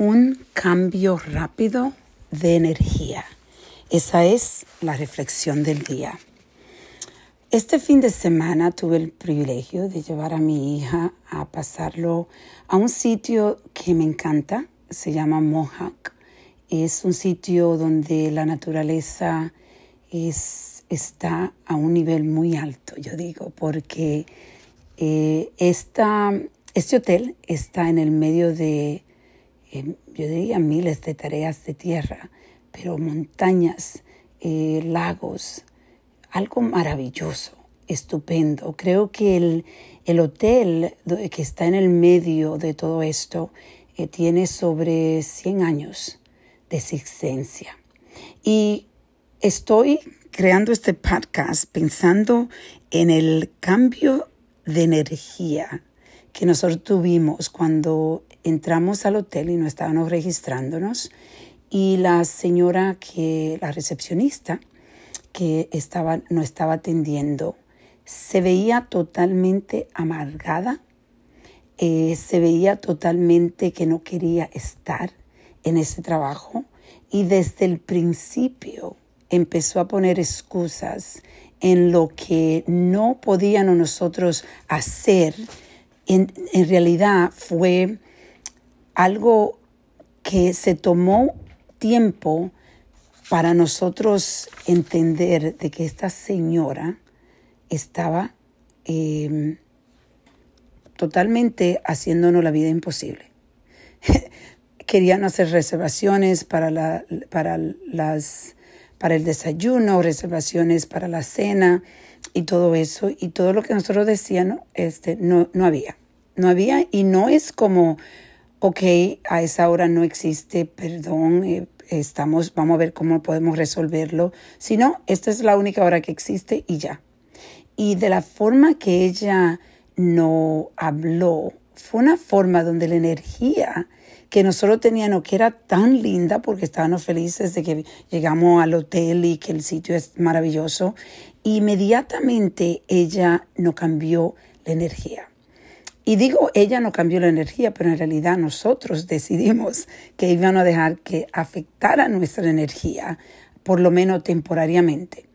un cambio rápido de energía. Esa es la reflexión del día. Este fin de semana tuve el privilegio de llevar a mi hija a pasarlo a un sitio que me encanta, se llama Mohawk. Es un sitio donde la naturaleza es, está a un nivel muy alto, yo digo, porque eh, este hotel está en el medio de, eh, yo diría, miles de tareas de tierra, pero montañas, eh, lagos, algo maravilloso, estupendo. Creo que el, el, hotel que está en el medio de todo esto tiene sobre 100 años de existencia. Y estoy creando este podcast pensando en el cambio de energía que nosotros tuvimos cuando entramos al hotel y no estábamos registrándonos y la señora que, la recepcionista que estaba, no estaba atendiendo, se veía totalmente amargada, eh, se veía totalmente que no quería estar en ese trabajo y desde el principio empezó a poner excusas en lo que no podíamos nosotros hacer, en, en realidad fue algo que se tomó tiempo para nosotros entender de que esta señora estaba em, totalmente haciéndonos la vida imposible. Querían hacer reservaciones para, la, para las para el desayuno, reservaciones para la cena y todo eso. Y todo lo que nosotros decíamos, este, no, no había. No había y no es como, ok, a esa hora no existe, perdón, eh, estamos, vamos a ver cómo podemos resolverlo. Sino, esta es la única hora que existe y ya. Y de la forma que ella no habló, fue una forma donde la energía que nosotros teníamos, que era tan linda porque estábamos felices de que llegamos al hotel y que el sitio es maravilloso. Inmediatamente ella no cambió la energía. Y digo, ella no cambió la energía, pero en realidad nosotros decidimos que íbamos a dejar que afectara nuestra energía, por lo menos temporariamente.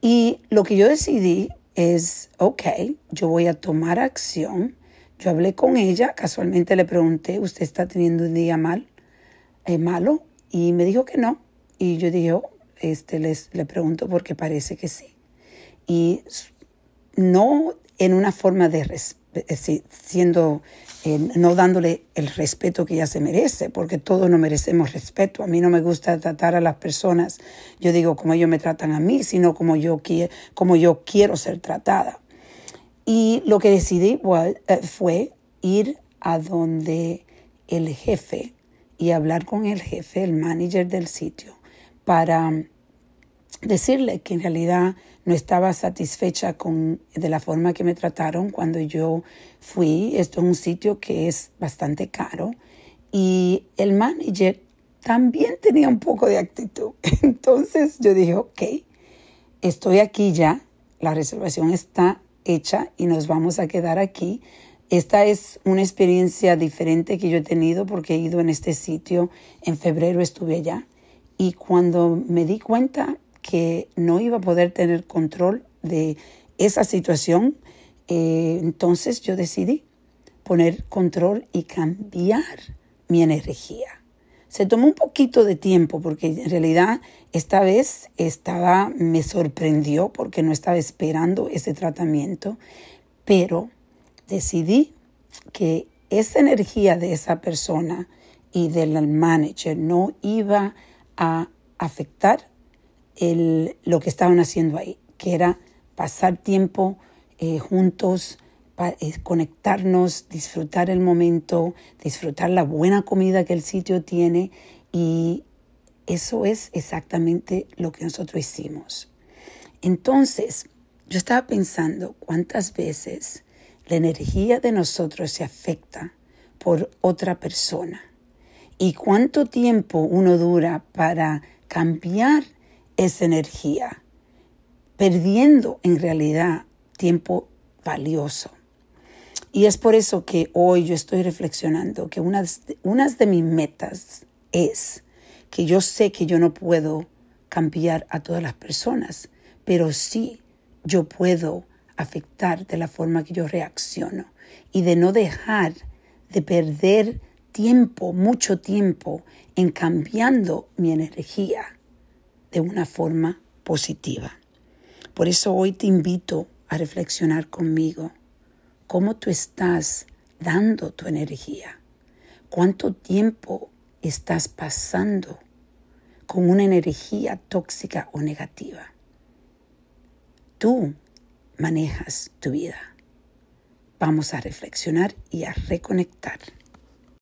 Y lo que yo decidí es, ok, yo voy a tomar acción yo hablé con ella, casualmente le pregunté, ¿usted está teniendo un día mal, eh, malo? Y me dijo que no. Y yo dije, oh, este, les, le pregunto porque parece que sí. Y no en una forma de eh, siendo, eh, no dándole el respeto que ella se merece, porque todos no merecemos respeto. A mí no me gusta tratar a las personas, yo digo como ellos me tratan a mí, sino como yo, como yo quiero ser tratada. Y lo que decidí eh, fue ir a donde el jefe y hablar con el jefe, el manager del sitio, para decirle que en realidad no estaba satisfecha con de la forma que me trataron cuando yo fui. Esto es un sitio que es bastante caro y el manager también tenía un poco de actitud. Entonces yo dije, ok, estoy aquí ya, la reservación está hecha y nos vamos a quedar aquí. Esta es una experiencia diferente que yo he tenido porque he ido en este sitio. En febrero estuve allá y cuando me di cuenta que no iba a poder tener control de esa situación, eh, entonces yo decidí poner control y cambiar mi energía. Se tomó un poquito de tiempo porque en realidad esta vez estaba, me sorprendió porque no estaba esperando ese tratamiento, pero decidí que esa energía de esa persona y del manager no iba a afectar el, lo que estaban haciendo ahí, que era pasar tiempo eh, juntos, conectarnos, disfrutar el momento, disfrutar la buena comida que el sitio tiene y eso es exactamente lo que nosotros hicimos. Entonces, yo estaba pensando cuántas veces la energía de nosotros se afecta por otra persona y cuánto tiempo uno dura para cambiar esa energía, perdiendo en realidad tiempo valioso. Y es por eso que hoy yo estoy reflexionando que una, una de mis metas es que yo sé que yo no puedo cambiar a todas las personas, pero sí yo puedo afectar de la forma que yo reacciono y de no dejar de perder tiempo, mucho tiempo, en cambiando mi energía de una forma positiva. Por eso hoy te invito a reflexionar conmigo cómo tú estás dando tu energía, cuánto tiempo estás pasando con una energía tóxica o negativa. Tú manejas tu vida. Vamos a reflexionar y a reconectar.